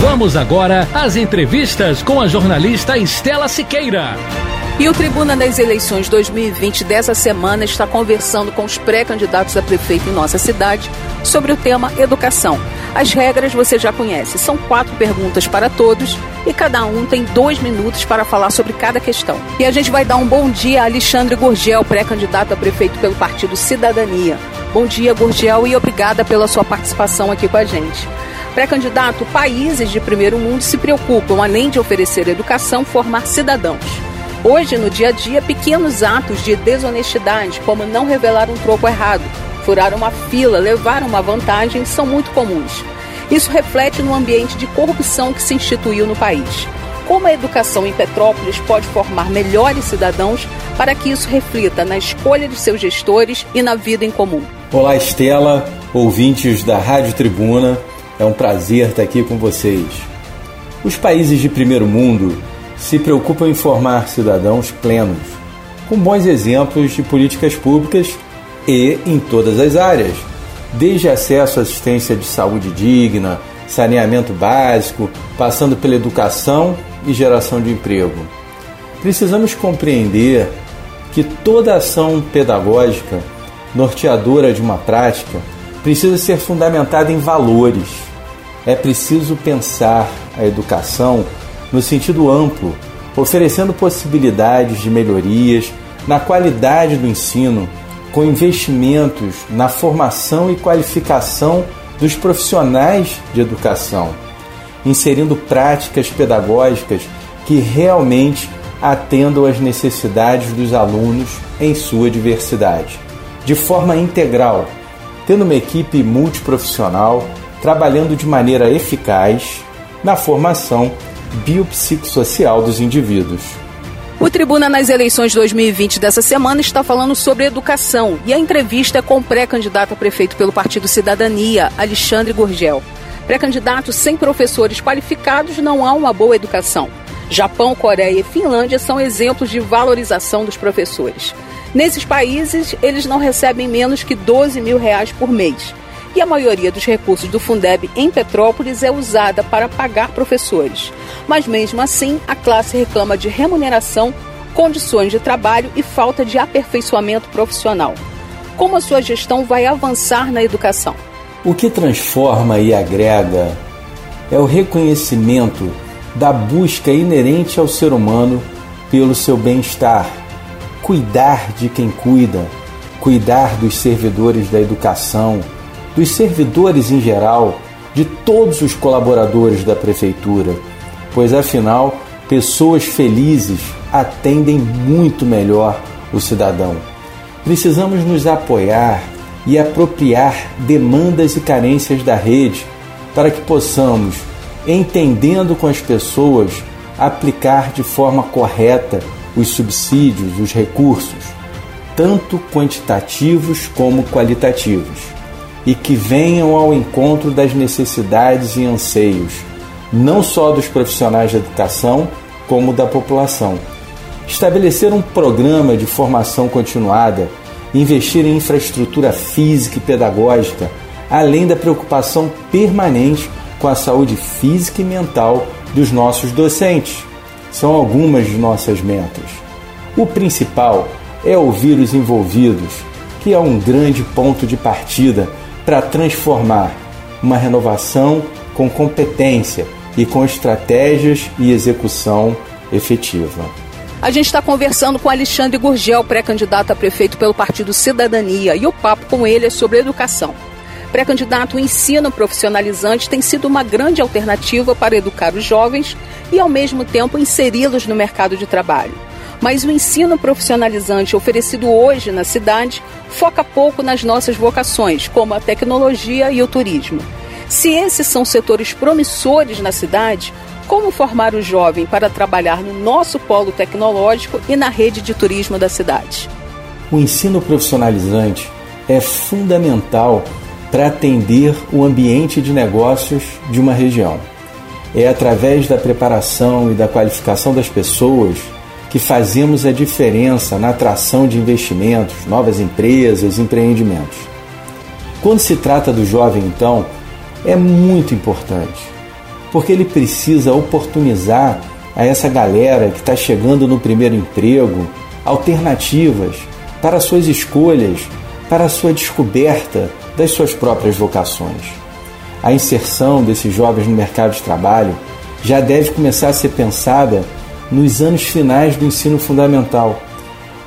Vamos agora às entrevistas com a jornalista Estela Siqueira. E o Tribuna das Eleições 2020 dessa semana está conversando com os pré-candidatos a prefeito em nossa cidade sobre o tema educação. As regras você já conhece, são quatro perguntas para todos e cada um tem dois minutos para falar sobre cada questão. E a gente vai dar um bom dia a Alexandre Gurgel, pré-candidato a prefeito pelo Partido Cidadania. Bom dia, Gurgel, e obrigada pela sua participação aqui com a gente. Pré-candidato, países de primeiro mundo se preocupam, além de oferecer educação, formar cidadãos. Hoje, no dia a dia, pequenos atos de desonestidade, como não revelar um troco errado, furar uma fila, levar uma vantagem, são muito comuns. Isso reflete no ambiente de corrupção que se instituiu no país. Como a educação em Petrópolis pode formar melhores cidadãos para que isso reflita na escolha de seus gestores e na vida em comum? Olá, Estela, ouvintes da Rádio Tribuna. É um prazer estar aqui com vocês. Os países de primeiro mundo se preocupam em formar cidadãos plenos, com bons exemplos de políticas públicas e em todas as áreas, desde acesso à assistência de saúde digna, saneamento básico, passando pela educação e geração de emprego. Precisamos compreender que toda ação pedagógica, norteadora de uma prática, precisa ser fundamentada em valores. É preciso pensar a educação no sentido amplo, oferecendo possibilidades de melhorias na qualidade do ensino, com investimentos na formação e qualificação dos profissionais de educação, inserindo práticas pedagógicas que realmente atendam às necessidades dos alunos em sua diversidade, de forma integral, tendo uma equipe multiprofissional trabalhando de maneira eficaz na formação biopsicossocial dos indivíduos. O Tribuna nas eleições 2020 dessa semana está falando sobre educação e a entrevista é com o pré-candidato a prefeito pelo Partido Cidadania, Alexandre Gurgel. Pré-candidato sem professores qualificados não há uma boa educação. Japão, Coreia e Finlândia são exemplos de valorização dos professores. Nesses países, eles não recebem menos que 12 mil reais por mês e a maioria dos recursos do Fundeb em Petrópolis é usada para pagar professores. Mas mesmo assim, a classe reclama de remuneração, condições de trabalho e falta de aperfeiçoamento profissional. Como a sua gestão vai avançar na educação? O que transforma e agrega é o reconhecimento da busca inerente ao ser humano pelo seu bem-estar, cuidar de quem cuida, cuidar dos servidores da educação, dos servidores em geral, de todos os colaboradores da prefeitura, pois afinal, pessoas felizes atendem muito melhor o cidadão. Precisamos nos apoiar e apropriar demandas e carências da rede para que possamos, entendendo com as pessoas, aplicar de forma correta os subsídios, os recursos, tanto quantitativos como qualitativos e que venham ao encontro das necessidades e anseios, não só dos profissionais de educação, como da população. Estabelecer um programa de formação continuada, investir em infraestrutura física e pedagógica, além da preocupação permanente com a saúde física e mental dos nossos docentes. São algumas de nossas metas. O principal é ouvir os envolvidos, que é um grande ponto de partida para transformar uma renovação com competência e com estratégias e execução efetiva. A gente está conversando com Alexandre Gurgel, pré-candidato a prefeito pelo Partido Cidadania, e o papo com ele é sobre educação. Pré-candidato, o ensino profissionalizante tem sido uma grande alternativa para educar os jovens e, ao mesmo tempo, inseri-los no mercado de trabalho mas o ensino profissionalizante oferecido hoje na cidade foca pouco nas nossas vocações, como a tecnologia e o turismo. Se esses são setores promissores na cidade, como formar o jovem para trabalhar no nosso polo tecnológico e na rede de turismo da cidade? O ensino profissionalizante é fundamental para atender o ambiente de negócios de uma região. É através da preparação e da qualificação das pessoas que fazemos a diferença na atração de investimentos, novas empresas, empreendimentos. Quando se trata do jovem, então, é muito importante, porque ele precisa oportunizar a essa galera que está chegando no primeiro emprego alternativas para suas escolhas, para a sua descoberta das suas próprias vocações. A inserção desses jovens no mercado de trabalho já deve começar a ser pensada nos anos finais do ensino fundamental.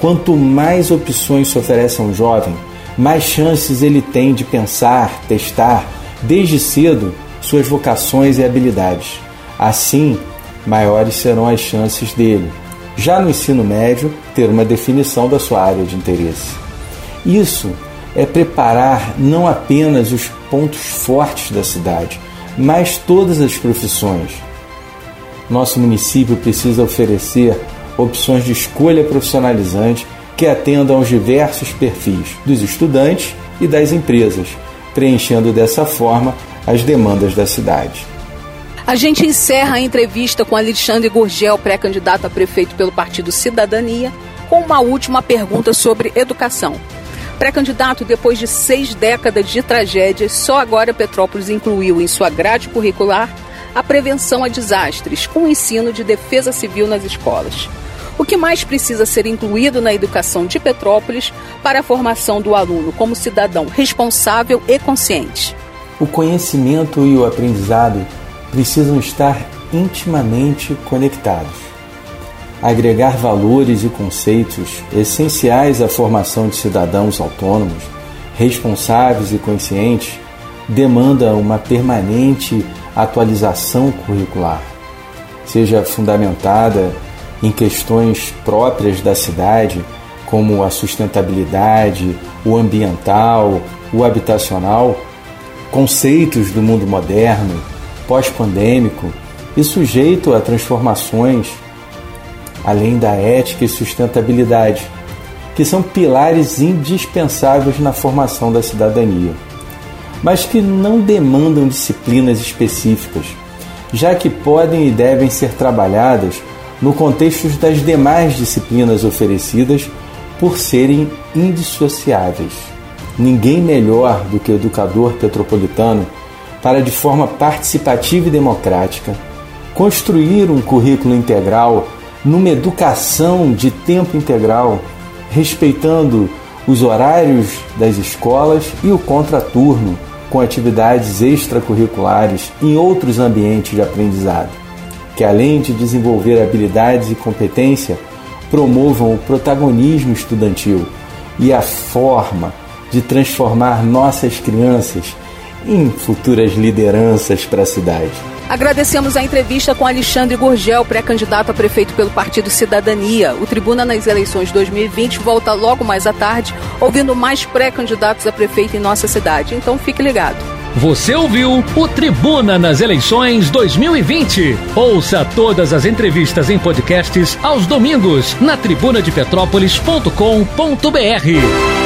Quanto mais opções se oferece a um jovem, mais chances ele tem de pensar, testar, desde cedo, suas vocações e habilidades. Assim, maiores serão as chances dele, já no ensino médio, ter uma definição da sua área de interesse. Isso é preparar não apenas os pontos fortes da cidade, mas todas as profissões. Nosso município precisa oferecer opções de escolha profissionalizante que atendam aos diversos perfis dos estudantes e das empresas, preenchendo dessa forma as demandas da cidade. A gente encerra a entrevista com Alexandre Gurgel, pré-candidato a prefeito pelo Partido Cidadania, com uma última pergunta sobre educação. Pré-candidato, depois de seis décadas de tragédias, só agora Petrópolis incluiu em sua grade curricular a prevenção a desastres, com o ensino de defesa civil nas escolas. O que mais precisa ser incluído na educação de Petrópolis para a formação do aluno como cidadão responsável e consciente? O conhecimento e o aprendizado precisam estar intimamente conectados. Agregar valores e conceitos essenciais à formação de cidadãos autônomos, responsáveis e conscientes demanda uma permanente atualização curricular, seja fundamentada em questões próprias da cidade, como a sustentabilidade, o ambiental, o habitacional, conceitos do mundo moderno, pós-pandêmico e sujeito a transformações, além da ética e sustentabilidade, que são pilares indispensáveis na formação da cidadania, mas que não demandam disciplinas específicas, já que podem e devem ser trabalhadas no contexto das demais disciplinas oferecidas por serem indissociáveis. Ninguém melhor do que o educador petropolitano para, de forma participativa e democrática, construir um currículo integral numa educação de tempo integral, respeitando os horários das escolas e o contraturno, com atividades extracurriculares em outros ambientes de aprendizado que além de desenvolver habilidades e competência, promovam o protagonismo estudantil e a forma de transformar nossas crianças em futuras lideranças para a cidade. Agradecemos a entrevista com Alexandre Gurgel, pré-candidato a prefeito pelo Partido Cidadania. O Tribuna nas eleições 2020 volta logo mais à tarde, ouvindo mais pré-candidatos a prefeito em nossa cidade. Então fique ligado. Você ouviu o Tribuna nas Eleições 2020. Ouça todas as entrevistas em podcasts aos domingos na tribunadepetrópolis.com.br.